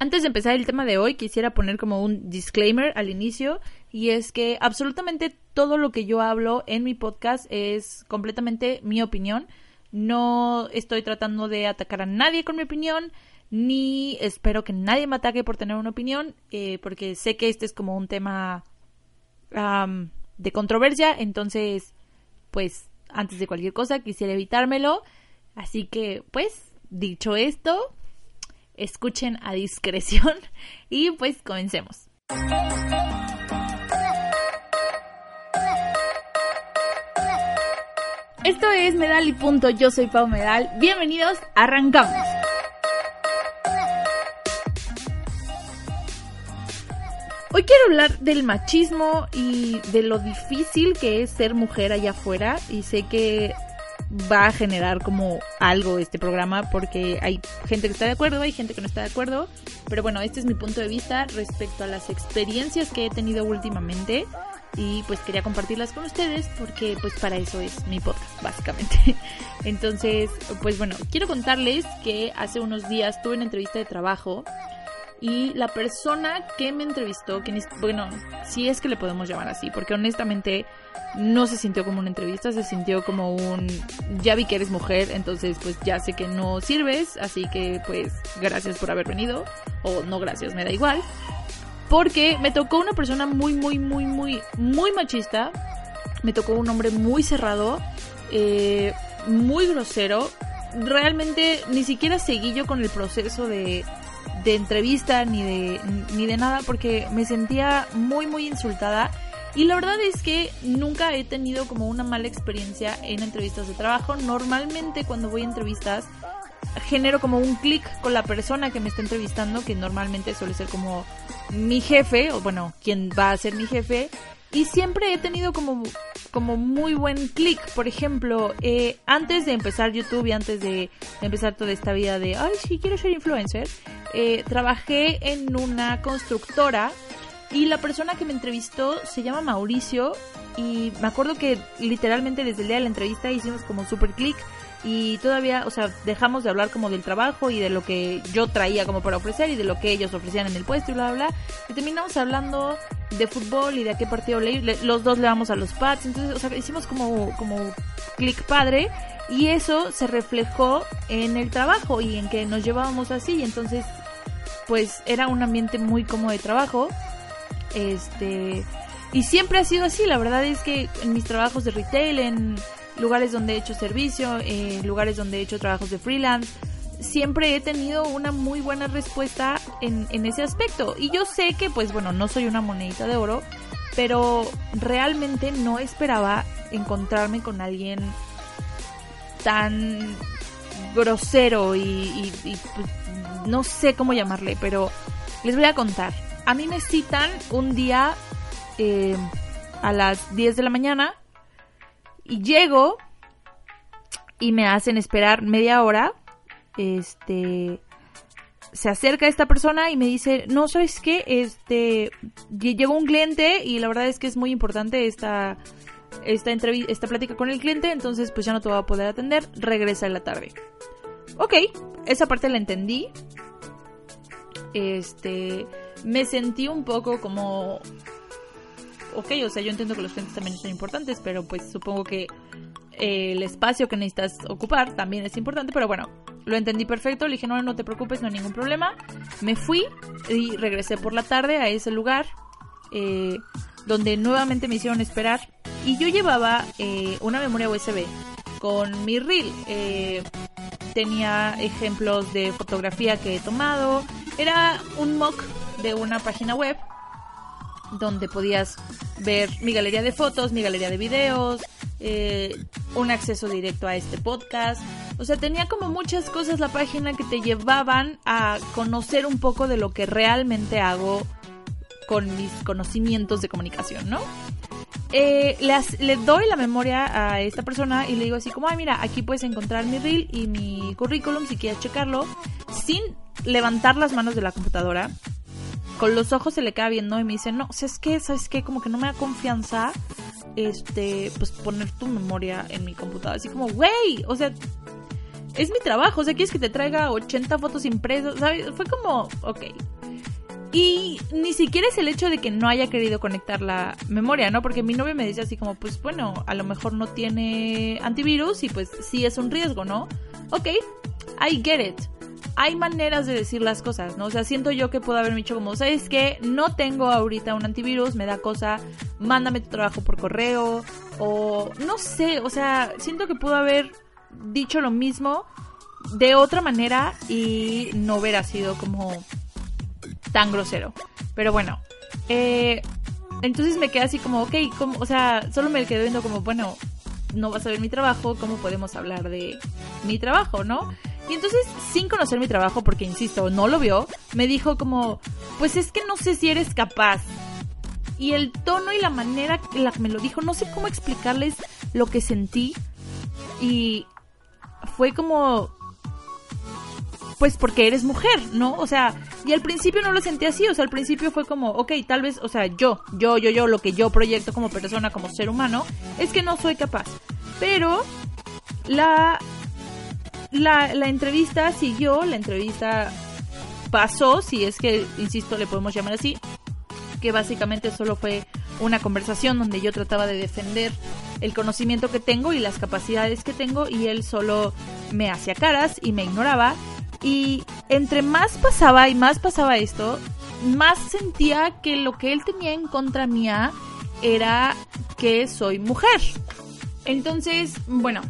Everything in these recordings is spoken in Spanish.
Antes de empezar el tema de hoy, quisiera poner como un disclaimer al inicio, y es que absolutamente todo lo que yo hablo en mi podcast es completamente mi opinión. No estoy tratando de atacar a nadie con mi opinión, ni espero que nadie me ataque por tener una opinión, eh, porque sé que este es como un tema am, de controversia, entonces, pues, antes de cualquier cosa quisiera evitármelo. Así que, pues, dicho esto, escuchen a discreción y pues comencemos. Esto es Medal y Punto, yo soy Pau Medal, bienvenidos, arrancamos. Hoy quiero hablar del machismo y de lo difícil que es ser mujer allá afuera y sé que va a generar como algo este programa porque hay gente que está de acuerdo, hay gente que no está de acuerdo, pero bueno, este es mi punto de vista respecto a las experiencias que he tenido últimamente y pues quería compartirlas con ustedes porque pues para eso es mi podcast básicamente. Entonces, pues bueno, quiero contarles que hace unos días tuve una entrevista de trabajo y la persona que me entrevistó, que bueno, si es que le podemos llamar así, porque honestamente no se sintió como una entrevista, se sintió como un ya vi que eres mujer, entonces pues ya sé que no sirves, así que pues gracias por haber venido o no gracias, me da igual. Porque me tocó una persona muy muy muy muy muy machista, me tocó un hombre muy cerrado, eh, muy grosero. Realmente ni siquiera seguí yo con el proceso de, de entrevista ni de, ni de nada porque me sentía muy muy insultada y la verdad es que nunca he tenido como una mala experiencia en entrevistas de trabajo. Normalmente cuando voy a entrevistas genero como un clic con la persona que me está entrevistando, que normalmente suele ser como mi jefe, o bueno, quien va a ser mi jefe. Y siempre he tenido como, como muy buen clic. Por ejemplo, eh, antes de empezar YouTube y antes de, empezar toda esta vida de, ay, sí, quiero ser influencer, eh, trabajé en una constructora y la persona que me entrevistó se llama Mauricio y me acuerdo que literalmente desde el día de la entrevista hicimos como super clic y todavía, o sea, dejamos de hablar como del trabajo y de lo que yo traía como para ofrecer y de lo que ellos ofrecían en el puesto y bla, bla, bla. Y terminamos hablando de fútbol y de a qué partido le, le- los dos le vamos a los Pats. Entonces, o sea, hicimos como, como clic padre y eso se reflejó en el trabajo y en que nos llevábamos así. Entonces, pues era un ambiente muy cómodo de trabajo. Este. Y siempre ha sido así, la verdad es que en mis trabajos de retail, en lugares donde he hecho servicio, en lugares donde he hecho trabajos de freelance, siempre he tenido una muy buena respuesta en, en ese aspecto. Y yo sé que, pues bueno, no soy una monedita de oro, pero realmente no esperaba encontrarme con alguien tan grosero y, pues, no sé cómo llamarle, pero les voy a contar. A mí me citan un día eh, a las 10 de la mañana y llego y me hacen esperar media hora. Este se acerca esta persona y me dice, "No, ¿sabes qué? Este lle- llegó un cliente y la verdad es que es muy importante esta esta entrevi- esta plática con el cliente, entonces pues ya no te voy a poder atender, regresa en la tarde." Ok, esa parte la entendí. Este, me sentí un poco como ok, o sea, yo entiendo que los clientes también son importantes, pero pues supongo que eh, el espacio que necesitas ocupar también es importante, pero bueno, lo entendí perfecto, le dije, no, no te preocupes, no hay ningún problema. Me fui y regresé por la tarde a ese lugar, eh, donde nuevamente me hicieron esperar, y yo llevaba eh, una memoria USB con mi reel. eh, tenía ejemplos de fotografía que he tomado, era un mock de una página web donde podías ver mi galería de fotos, mi galería de videos, eh, un acceso directo a este podcast O sea, tenía como muchas cosas la página que te llevaban a conocer un poco de lo que realmente hago con mis conocimientos de comunicación, ¿no? Eh, le, doy la memoria a esta persona y le digo así como, ay mira, aquí puedes encontrar mi reel y mi currículum si quieres checarlo, sin levantar las manos de la computadora. Con los ojos se le queda viendo y me dice, no, ¿sabes qué? ¿Sabes qué? Como que no me da confianza, este, pues poner tu memoria en mi computadora. Así como, güey, o sea, es mi trabajo, o sea, quieres que te traiga 80 fotos impresas, ¿sabes? Fue como, ok. Y ni siquiera es el hecho de que no haya querido conectar la memoria, ¿no? Porque mi novio me dice así como, pues bueno, a lo mejor no tiene antivirus y pues sí es un riesgo, ¿no? Ok, I get it. Hay maneras de decir las cosas, ¿no? O sea, siento yo que puedo haberme dicho como, ¿sabes qué? No tengo ahorita un antivirus, me da cosa, mándame tu trabajo por correo o no sé, o sea, siento que pudo haber dicho lo mismo de otra manera y no hubiera sido como tan grosero. Pero bueno, eh, entonces me quedé así como, ok, como, o sea, solo me quedé viendo como, bueno, no vas a ver mi trabajo, ¿cómo podemos hablar de mi trabajo, no? Y entonces, sin conocer mi trabajo, porque insisto, no lo vio, me dijo como, pues es que no sé si eres capaz. Y el tono y la manera en la que me lo dijo, no sé cómo explicarles lo que sentí. Y fue como, pues porque eres mujer, ¿no? O sea, y al principio no lo sentí así, o sea, al principio fue como, ok, tal vez, o sea, yo, yo, yo, yo, lo que yo proyecto como persona, como ser humano, es que no soy capaz. Pero la, la, la entrevista siguió, la entrevista pasó, si es que, insisto, le podemos llamar así, que básicamente solo fue una conversación donde yo trataba de defender el conocimiento que tengo y las capacidades que tengo y él solo me hacía caras y me ignoraba y entre más pasaba y más pasaba esto, más sentía que lo que él tenía en contra mía era que soy mujer. Entonces, bueno,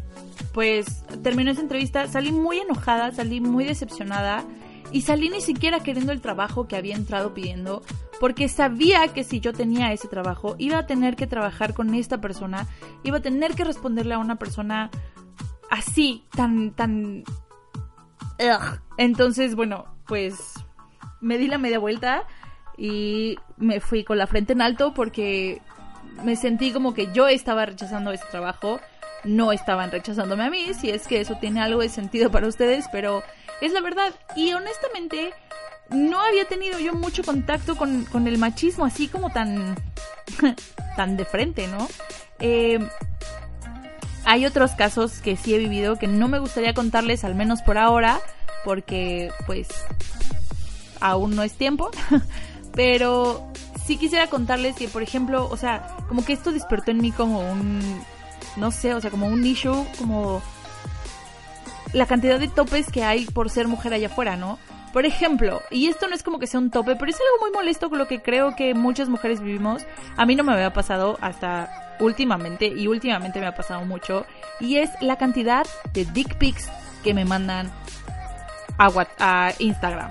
pues terminó esa entrevista, salí muy enojada, salí muy decepcionada y salí ni siquiera queriendo el trabajo que había entrado pidiendo porque sabía que si yo tenía ese trabajo iba a tener que trabajar con esta persona, iba a tener que responderle a una persona así, tan, tan entonces, bueno, pues me di la media vuelta y me fui con la frente en alto porque me sentí como que yo estaba rechazando ese trabajo, no estaban rechazándome a mí, si es que eso tiene algo de sentido para ustedes, pero es la verdad. Y honestamente, no había tenido yo mucho contacto con, con el machismo así como tan, tan de frente, ¿no? Eh, hay otros casos que sí he vivido que no me gustaría contarles, al menos por ahora, porque pues aún no es tiempo. Pero sí quisiera contarles que, por ejemplo, o sea, como que esto despertó en mí como un, no sé, o sea, como un issue, como la cantidad de topes que hay por ser mujer allá afuera, ¿no? Por ejemplo, y esto no es como que sea un tope, pero es algo muy molesto con lo que creo que muchas mujeres vivimos. A mí no me había pasado hasta últimamente y últimamente me ha pasado mucho y es la cantidad de dick pics que me mandan a, a Instagram.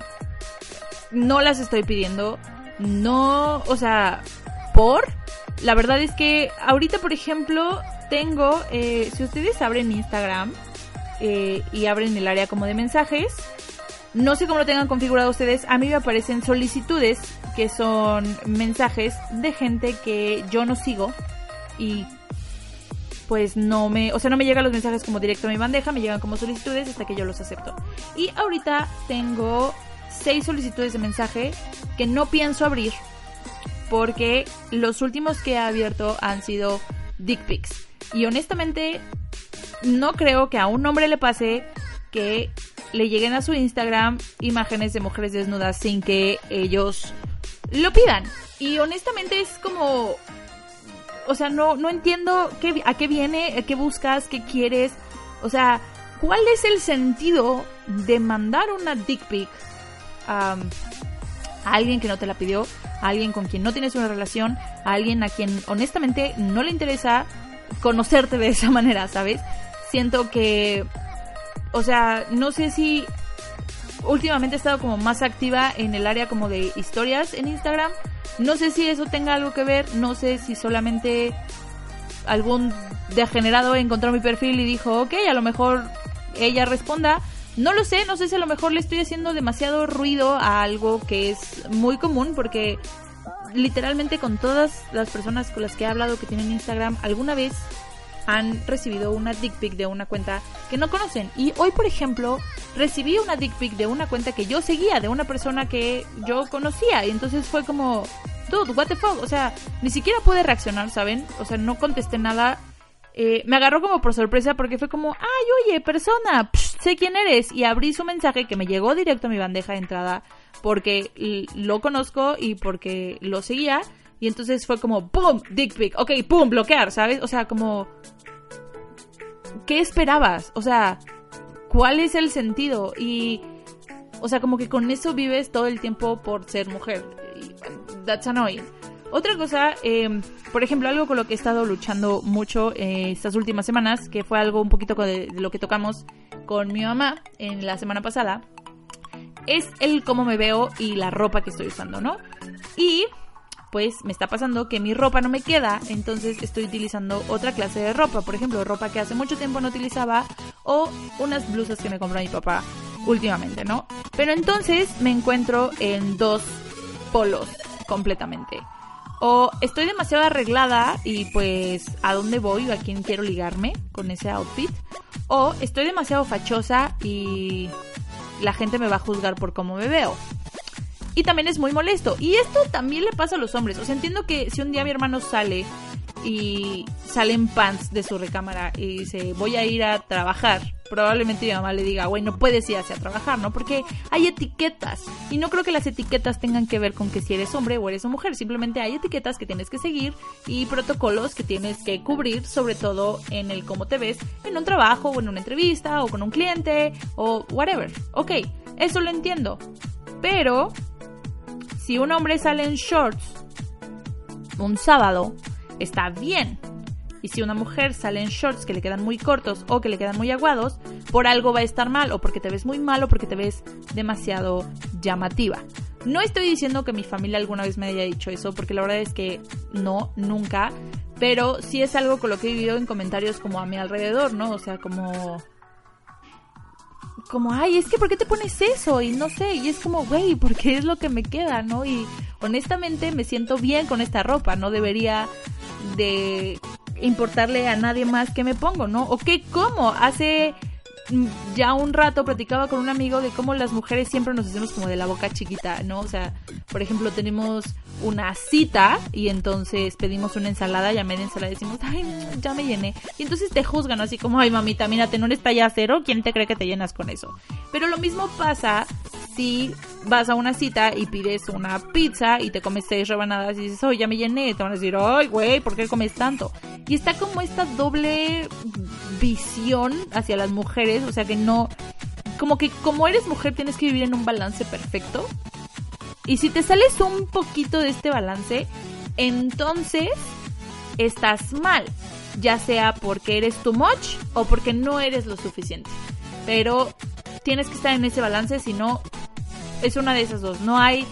No las estoy pidiendo, no, o sea, por. La verdad es que ahorita, por ejemplo, tengo, eh, si ustedes abren Instagram eh, y abren el área como de mensajes, no sé cómo lo tengan configurado ustedes, a mí me aparecen solicitudes que son mensajes de gente que yo no sigo y pues no me, o sea, no me llegan los mensajes como directo a mi bandeja, me llegan como solicitudes hasta que yo los acepto. Y ahorita tengo seis solicitudes de mensaje que no pienso abrir porque los últimos que he abierto han sido dick pics. Y honestamente no creo que a un hombre le pase que le lleguen a su Instagram imágenes de mujeres desnudas sin que ellos lo pidan. Y honestamente es como o sea, no, no entiendo a qué viene, qué buscas, qué quieres. O sea, ¿cuál es el sentido de mandar una dick pic a alguien que no te la pidió, a alguien con quien no tienes una relación, a alguien a quien honestamente no le interesa conocerte de esa manera, ¿sabes? Siento que, o sea, no sé si últimamente he estado como más activa en el área como de historias en Instagram no sé si eso tenga algo que ver, no sé si solamente algún degenerado encontró mi perfil y dijo, ok, a lo mejor ella responda, no lo sé, no sé si a lo mejor le estoy haciendo demasiado ruido a algo que es muy común porque literalmente con todas las personas con las que he hablado que tienen Instagram alguna vez han recibido una dick pic de una cuenta que no conocen. Y hoy, por ejemplo, recibí una dick pic de una cuenta que yo seguía, de una persona que yo conocía. Y entonces fue como, dude, what the fuck. O sea, ni siquiera pude reaccionar, ¿saben? O sea, no contesté nada. Eh, me agarró como por sorpresa porque fue como, ay, oye, persona, sé quién eres. Y abrí su mensaje que me llegó directo a mi bandeja de entrada porque lo conozco y porque lo seguía. Y entonces fue como, ¡pum! Dick pic. Ok, ¡pum! Bloquear, ¿sabes? O sea, como, ¿qué esperabas? O sea, ¿cuál es el sentido? Y, o sea, como que con eso vives todo el tiempo por ser mujer. That's annoying. Otra cosa, em, por ejemplo, algo con lo que he estado luchando mucho eh, estas últimas semanas, que fue algo un poquito de lo que tocamos con mi mamá en la semana pasada, es el cómo me veo y la ropa que estoy usando, ¿no? Y pues me está pasando que mi ropa no me queda, entonces estoy utilizando otra clase de ropa, por ejemplo, ropa que hace mucho tiempo no utilizaba o unas blusas que me compró mi papá últimamente, ¿no? Pero entonces me encuentro en dos polos completamente. O estoy demasiado arreglada y pues a dónde voy o a quién quiero ligarme con ese outfit. O estoy demasiado fachosa y la gente me va a juzgar por cómo me veo y también es muy molesto. Y esto también le pasa a los hombres. O sea, entiendo que si un día mi hermano sale y sale en pants de su recámara y dice, voy a ir a trabajar, probablemente mi mamá le diga, güey, no puedes ir hacia trabajar, ¿no? Porque hay etiquetas. Y no creo que las etiquetas tengan que ver con que si eres hombre o eres mujer. Simplemente hay etiquetas que tienes que seguir y protocolos que tienes que cubrir, sobre todo en el cómo te ves en un trabajo o en una entrevista o con un cliente o whatever. Ok, eso lo entiendo. Pero si un hombre sale en shorts un sábado, está bien. Y si una mujer sale en shorts que le quedan muy cortos o que le quedan muy aguados, por algo va a estar mal, o porque te ves muy mal, o porque te ves demasiado llamativa. No estoy diciendo que mi familia alguna vez me haya dicho eso, porque la verdad es que no, nunca. Pero sí es algo con lo que he vivido en comentarios como a mi alrededor, ¿no? O sea, como como, ay, es que ¿por qué te pones eso? Y no sé, y es como, güey, porque es lo que me queda, ¿no? Y honestamente me siento bien con esta ropa, no debería de importarle a nadie más que me pongo, ¿no? O qué como, hace ya un rato platicaba con un amigo de cómo las mujeres siempre nos hacemos como de la boca chiquita, ¿no? O sea, por ejemplo, tenemos una cita y entonces pedimos una ensalada y a media ensalada decimos, ay, ya me llené. Y entonces te juzgan así como, ay, mamita, mírate, no eres talla cero, ¿quién te cree que te llenas con eso? Pero lo mismo pasa si vas a una cita y pides una pizza y te comes seis rebanadas y dices, oh, ya me llené, te van a decir, ay, güey, ¿por qué comes tanto? Y está como esta doble visión hacia las mujeres, o sea que no, como que como eres mujer tienes que vivir en un balance perfecto. Y si te sales un poquito de este balance, entonces estás mal, ya sea porque eres too much o porque no eres lo suficiente. Pero tienes que estar en ese balance, si no es una de esas dos, no hay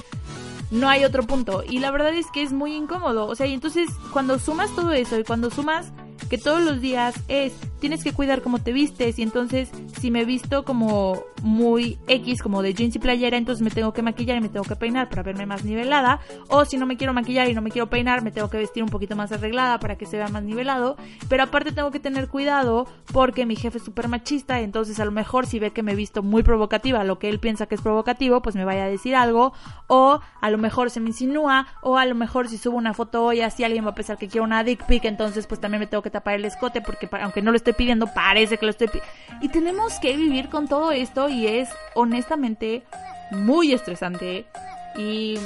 no hay otro punto. Y la verdad es que es muy incómodo. O sea, y entonces cuando sumas todo eso y cuando sumas que todos los días es, tienes que cuidar cómo te vistes y entonces si me visto como muy X, como de jeans y playera, entonces me tengo que maquillar y me tengo que peinar para verme más nivelada, o si no me quiero maquillar y no me quiero peinar, me tengo que vestir un poquito más arreglada para que se vea más nivelado, pero aparte tengo que tener cuidado porque mi jefe es súper machista, entonces a lo mejor si ve que me he visto muy provocativa, lo que él piensa que es provocativo, pues me vaya a decir algo, o a lo mejor se me insinúa, o a lo mejor si subo una foto hoy así alguien va a pensar que quiero una dick pic, entonces pues también me tengo que tapar el escote porque aunque no lo estoy pidiendo, parece que lo estoy pidiendo. Y tenemos que vivir con todo esto y es honestamente muy estresante y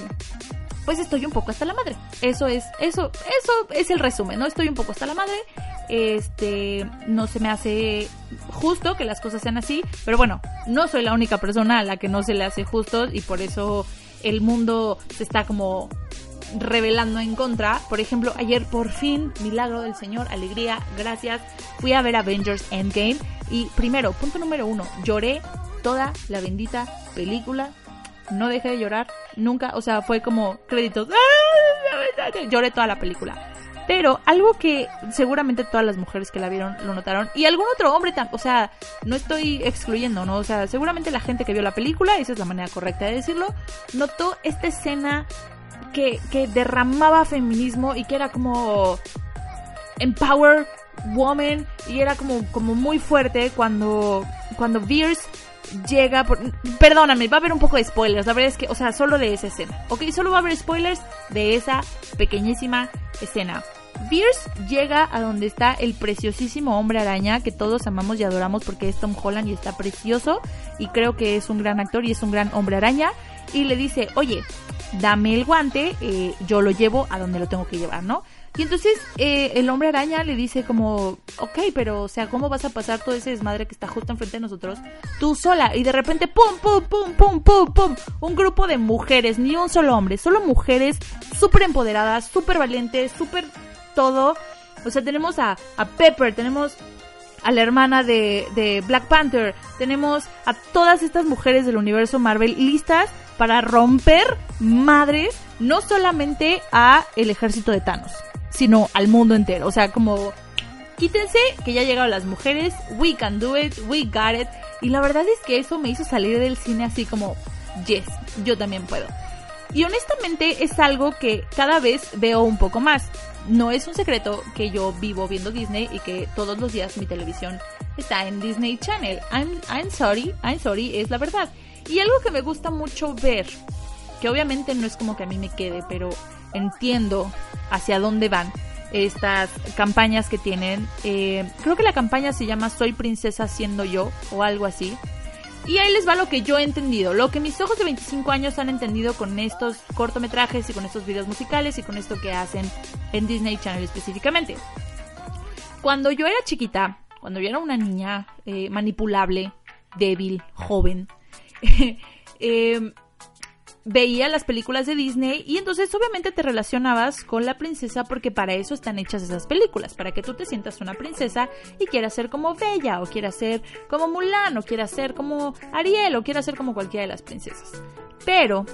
pues estoy un poco hasta la madre. Eso es, eso, eso es el resumen, ¿no? Estoy un poco hasta la madre. Este, no se me hace justo que las cosas sean así, pero bueno, no soy la única persona a la que no se le hace justo y por eso el mundo se está como revelando en contra. Por ejemplo, ayer por fin, milagro del Señor, alegría, gracias, fui a ver Avengers Endgame y primero, punto número uno, lloré toda la bendita película. No dejé de llorar nunca, o sea, fue como créditos. Lloré toda la película. Pero algo que seguramente todas las mujeres que la vieron lo notaron, y algún otro hombre, o sea, no estoy excluyendo, ¿no? O sea, seguramente la gente que vio la película, esa es la manera correcta de decirlo, notó esta escena que, derramaba feminismo y que era como empower woman y era como, como muy fuerte cuando, cuando Veers llega por... Perdóname, va a haber un poco de spoilers. La verdad es que, o sea, solo de esa escena. Ok, solo va a haber spoilers de esa pequeñísima escena. Beers llega a donde está el preciosísimo hombre araña que todos amamos y adoramos porque es Tom Holland y está precioso y creo que es un gran actor y es un gran hombre araña y le dice, oye, dame el guante, eh, yo lo llevo a donde lo tengo que llevar, ¿no? Y entonces eh, el hombre araña le dice como, ok, pero o sea, ¿cómo vas a pasar todo ese desmadre que está justo enfrente de nosotros tú sola? Y de repente, pum, pum, pum, pum, pum, pum, un grupo de mujeres, ni un solo hombre, solo mujeres súper empoderadas, súper valientes, súper todo. O sea, tenemos a, a Pepper, tenemos a la hermana de, de Black Panther, tenemos a todas estas mujeres del universo Marvel listas para romper madres, no solamente a el ejército de Thanos sino al mundo entero. O sea, como quítense que ya llegaron las mujeres, we can do it, we got it. Y la verdad es que eso me hizo salir del cine así como, yes, yo también puedo. Y honestamente es algo que cada vez veo un poco más. No es un secreto que yo vivo viendo Disney y que todos los días mi televisión está en Disney Channel. I'm, I'm sorry, I'm sorry, es la verdad. Y algo que me gusta mucho ver, que obviamente no es como que a mí me quede, pero entiendo hacia dónde van estas campañas que tienen. Eh, creo que la campaña se llama Soy princesa siendo yo o algo así. Y ahí les va lo que yo he entendido, lo que mis ojos de 25 años han entendido con estos cortometrajes y con estos videos musicales y con esto que hacen en Disney Channel específicamente. Cuando yo era chiquita, cuando yo era una niña eh, manipulable, débil, joven, eh, veía las películas de Disney y entonces obviamente te relacionabas con la princesa porque para eso están hechas esas películas, para que tú te sientas una princesa y quieras ser como Bella o quieras ser como Mulan o quieras ser como Ariel o quieras ser como cualquiera de las princesas. Pero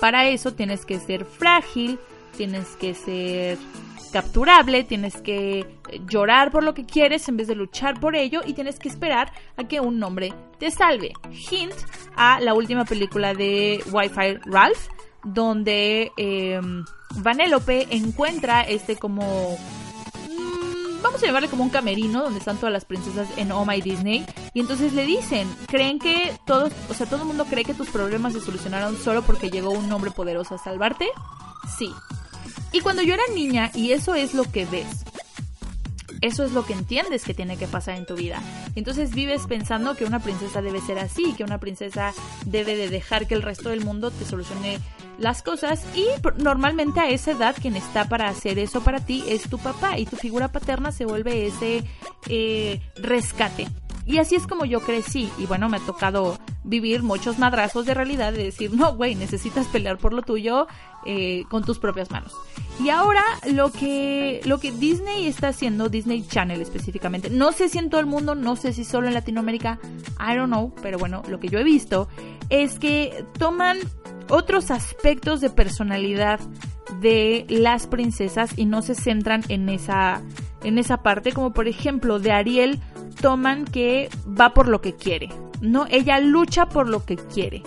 para eso tienes que ser frágil, tienes que ser capturable, tienes que llorar por lo que quieres en vez de luchar por ello y tienes que esperar a que un hombre te salve. Hint a la última película de Wi-Fi Ralph, donde eh, Vanellope encuentra este como mm, vamos a llamarle como un camerino donde están todas las princesas en Oh My Disney y entonces le dicen, creen que todos, o sea, todo el mundo cree que tus problemas se solucionaron solo porque llegó un hombre poderoso a salvarte? Sí, y cuando yo era niña, y eso es lo que ves, eso es lo que entiendes que tiene que pasar en tu vida. Entonces vives pensando que una princesa debe ser así, que una princesa debe de dejar que el resto del mundo te solucione las cosas y normalmente a esa edad quien está para hacer eso para ti es tu papá y tu figura paterna se vuelve ese eh, rescate. Y así es como yo crecí. Y bueno, me ha tocado vivir muchos madrazos de realidad de decir, no, güey, necesitas pelear por lo tuyo eh, con tus propias manos. Y ahora lo que, lo que Disney está haciendo, Disney Channel específicamente, no sé si en todo el mundo, no sé si solo en Latinoamérica, I don't know, pero bueno, lo que yo he visto es que toman otros aspectos de personalidad de las princesas y no se centran en esa en esa parte como por ejemplo de Ariel toman que va por lo que quiere, ¿no? Ella lucha por lo que quiere.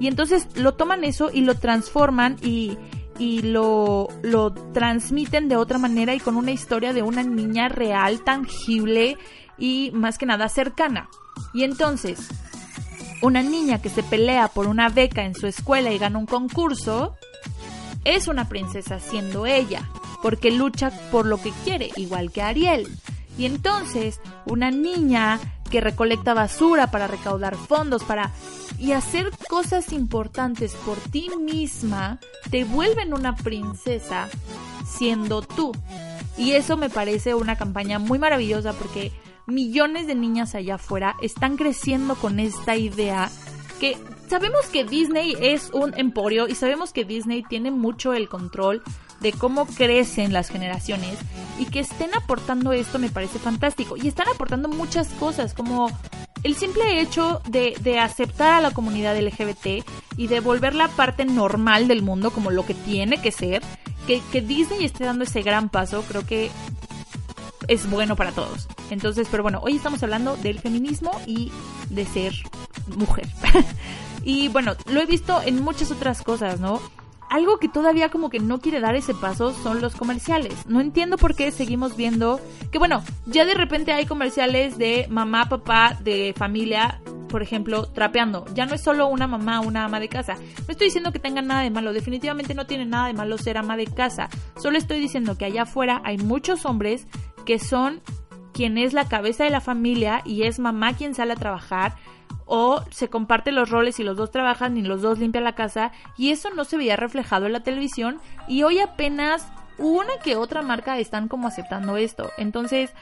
Y entonces lo toman eso y lo transforman y, y lo, lo transmiten de otra manera y con una historia de una niña real, tangible y más que nada cercana. Y entonces, una niña que se pelea por una beca en su escuela y gana un concurso, es una princesa siendo ella, porque lucha por lo que quiere, igual que Ariel. Y entonces, una niña que recolecta basura para recaudar fondos, para... y hacer cosas importantes por ti misma, te vuelven una princesa siendo tú. Y eso me parece una campaña muy maravillosa porque millones de niñas allá afuera están creciendo con esta idea que sabemos que Disney es un emporio y sabemos que Disney tiene mucho el control de cómo crecen las generaciones y que estén aportando esto me parece fantástico. Y están aportando muchas cosas como el simple hecho de, de, aceptar a la comunidad LGBT y de volverla parte normal del mundo como lo que tiene que ser que, que Disney esté dando ese gran paso, creo que es bueno para todos. Entonces, pero bueno, hoy estamos hablando del feminismo y de ser mujer. y bueno, lo he visto en muchas otras cosas, ¿no? Algo que todavía como que no quiere dar ese paso son los comerciales. No entiendo por qué seguimos viendo que bueno, ya de repente hay comerciales de mamá, papá, de familia, por ejemplo, trapeando. Ya no es solo una mamá, una ama de casa. No estoy diciendo que tengan nada de malo, definitivamente no tiene nada de malo ser ama de casa. Solo estoy diciendo que allá afuera hay muchos hombres que son quien es la cabeza de la familia y es mamá quien sale a trabajar o se comparten los roles y los dos trabajan y los dos limpian la casa y eso no se veía reflejado en la televisión y hoy apenas una que otra marca están como aceptando esto. Entonces,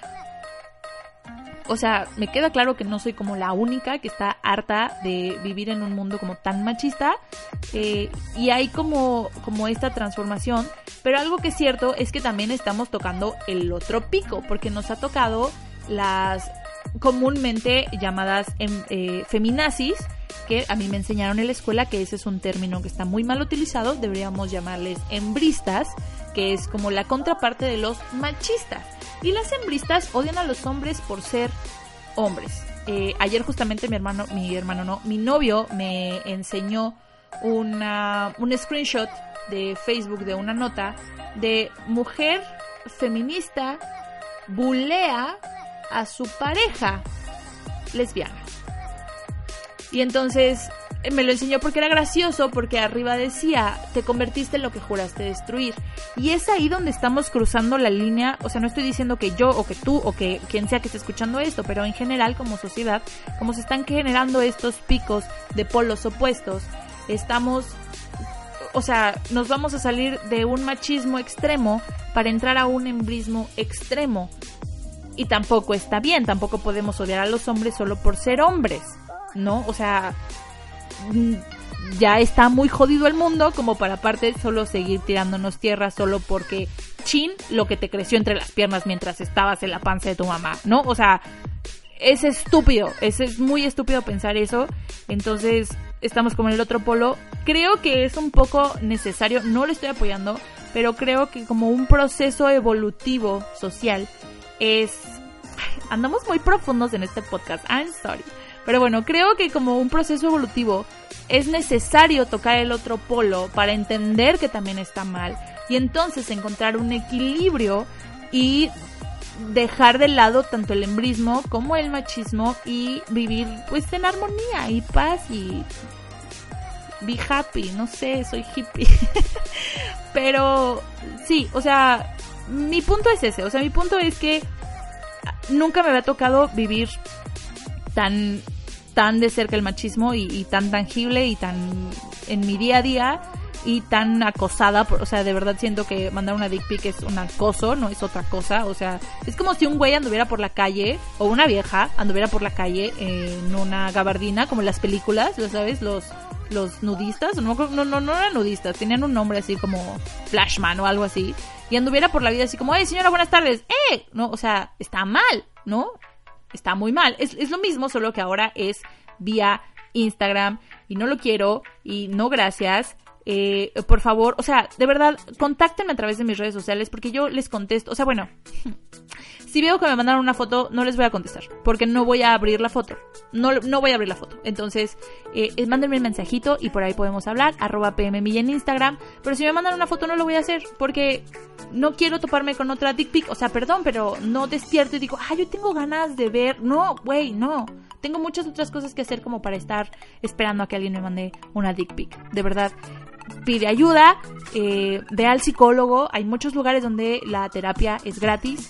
o sea, me queda claro que no soy como la única que está harta de vivir en un mundo como tan machista eh, y hay como, como esta transformación, pero algo que es cierto es que también estamos tocando el otro pico, porque nos ha tocado las comúnmente llamadas em, eh, feminazis, que a mí me enseñaron en la escuela que ese es un término que está muy mal utilizado, deberíamos llamarles hembristas, que es como la contraparte de los machistas. Y las hembristas odian a los hombres por ser hombres. Eh, ayer justamente mi hermano, mi hermano no, mi novio me enseñó una, un screenshot de Facebook de una nota de mujer feminista bulea a su pareja lesbiana. Y entonces me lo enseñó porque era gracioso, porque arriba decía, te convertiste en lo que juraste destruir. Y es ahí donde estamos cruzando la línea, o sea, no estoy diciendo que yo o que tú o que quien sea que esté escuchando esto, pero en general como sociedad, como se están generando estos picos de polos opuestos, estamos, o sea, nos vamos a salir de un machismo extremo para entrar a un embrismo extremo. Y tampoco está bien, tampoco podemos odiar a los hombres solo por ser hombres, ¿no? O sea, ya está muy jodido el mundo como para aparte solo seguir tirándonos tierra solo porque chin lo que te creció entre las piernas mientras estabas en la panza de tu mamá, ¿no? O sea, es estúpido, es, es muy estúpido pensar eso. Entonces, estamos como en el otro polo. Creo que es un poco necesario, no lo estoy apoyando, pero creo que como un proceso evolutivo social es... Andamos muy profundos en este podcast, I'm sorry. Pero bueno, creo que como un proceso evolutivo es necesario tocar el otro polo para entender que también está mal. Y entonces encontrar un equilibrio y dejar de lado tanto el embrismo como el machismo y vivir pues en armonía y paz y be happy, no sé, soy hippie. Pero sí, o sea, mi punto es ese, o sea, mi punto es que nunca me había tocado vivir tan tan de cerca el machismo y, tan tangible y tan en mi día a día y tan acosada, o sea, de verdad siento que mandar una dick pic es un acoso, no es otra cosa, o sea, es como si un güey anduviera por la calle, o una vieja anduviera por la calle en una gabardina, como en las películas, ¿lo sabes? Los, los nudistas, no, no, no, no eran nudistas, tenían un nombre así como Flashman o algo así, y anduviera por la vida así como, hey señora, buenas tardes, ¡eh! No, o sea, está mal, ¿no? Está muy mal. Es, es lo mismo, solo que ahora es vía Instagram y no lo quiero y no gracias. Eh, por favor, o sea, de verdad, contáctenme a través de mis redes sociales porque yo les contesto, o sea, bueno, Si veo que me mandaron una foto, no les voy a contestar, porque no voy a abrir la foto. No, no voy a abrir la foto. Entonces, eh, eh mándenme un mensajito y por ahí podemos hablar, arroba pmmilla en Instagram. Pero si me mandan una foto, no lo voy a hacer, porque no quiero toparme con otra dick pic. O sea, perdón, pero no despierto y digo, ah, yo tengo ganas de ver. No, güey, no. Tengo muchas otras cosas que hacer como para estar esperando a que alguien me mande una dick pic. De verdad, pide ayuda, eh, ve al psicólogo. Hay muchos lugares donde la terapia es gratis.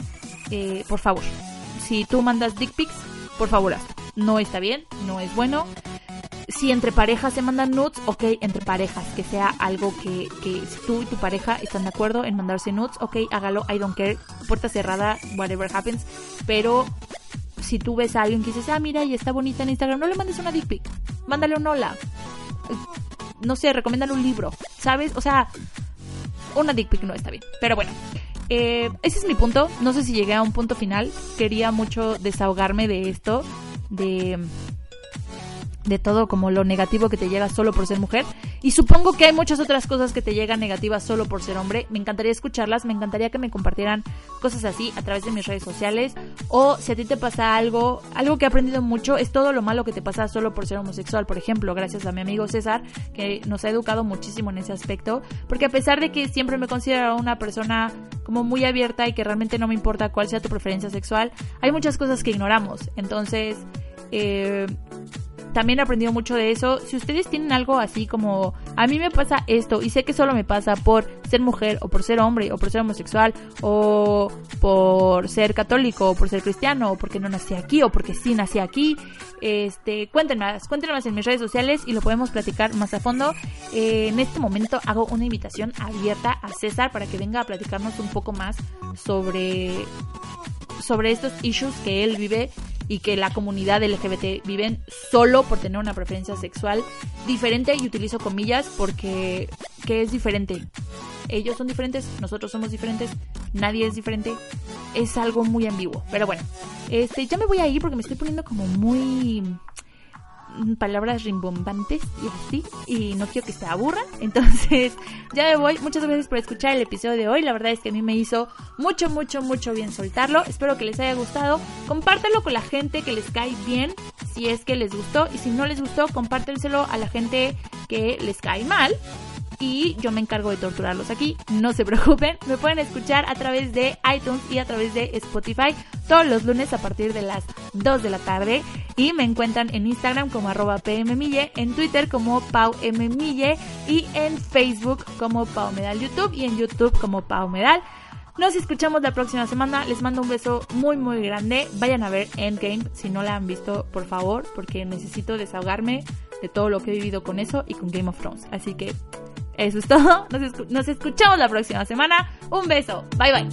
Eh, por favor, si tú mandas dick pics, por favor No está bien, no es bueno. Si entre parejas se mandan nudes, ok, entre parejas, que sea algo que, que si tú y tu pareja están de acuerdo en mandarse nudes, ok, hágalo, I don't care, puerta cerrada, whatever happens. Pero si tú ves a alguien que dices, ah, mira, y está bonita en Instagram, no le mandes una dick pic, mándale un hola. No sé, recomiéndale un libro, ¿sabes? O sea, una dick pic no está bien. Pero bueno, eh, ese es mi punto. No sé si llegué a un punto final. Quería mucho desahogarme de esto. De, de todo como lo negativo que te llega solo por ser mujer. Y supongo que hay muchas otras cosas que te llegan negativas solo por ser hombre. Me encantaría escucharlas, me encantaría que me compartieran cosas así a través de mis redes sociales. O si a ti te pasa algo, algo que he aprendido mucho, es todo lo malo que te pasa solo por ser homosexual. Por ejemplo, gracias a mi amigo César, que nos ha educado muchísimo en ese aspecto. Porque a pesar de que siempre me considero una persona como muy abierta y que realmente no me importa cuál sea tu preferencia sexual, hay muchas cosas que ignoramos. Entonces, eh, también he aprendido mucho de eso. Si ustedes tienen algo así como, a mí me pasa esto y sé que solo me pasa por ser mujer o por ser hombre o por ser homosexual o por ser católico o por ser cristiano o porque no nací aquí o porque sí nací aquí, este, cuéntenme cuéntenme en mis redes sociales y lo podemos platicar más a fondo. Eh, en este momento hago una invitación abierta a César para que venga a platicarnos un poco más sobre sobre estos issues que él vive y que la comunidad LGBT viven solo por tener una preferencia sexual diferente y utilizo comillas porque que es diferente. Ellos son diferentes, nosotros somos diferentes, nadie es diferente. Es algo muy ambiguo. Pero bueno, este ya me voy a ir porque me estoy poniendo como muy palabras rimbombantes y así, y no quiero que se aburran. Entonces, ya me voy. Muchas gracias por escuchar el episodio de hoy. La verdad es que a mí me hizo mucho, mucho, mucho bien soltarlo. Espero que les haya gustado. Compártelo con la gente que les cae bien, si es que les gustó. Y si no les gustó, compártenselo a la gente que les cae mal y yo me encargo de torturarlos aquí. No se preocupen, me pueden escuchar a través de iTunes y a través de Spotify todos los lunes a partir de las 2 de la tarde y me encuentran en Instagram como arroba pmmille, en Twitter como paumille y en Facebook como paumedal YouTube y en YouTube como paumedal. Nos escuchamos la próxima semana. Les mando un beso muy, muy grande. Vayan a ver Endgame si no la han visto, por favor, porque necesito desahogarme de todo lo que he vivido con eso y con Game of Thrones. Así que eso es todo. Nos, escuchamos la próxima semana. Un beso. Bye bye.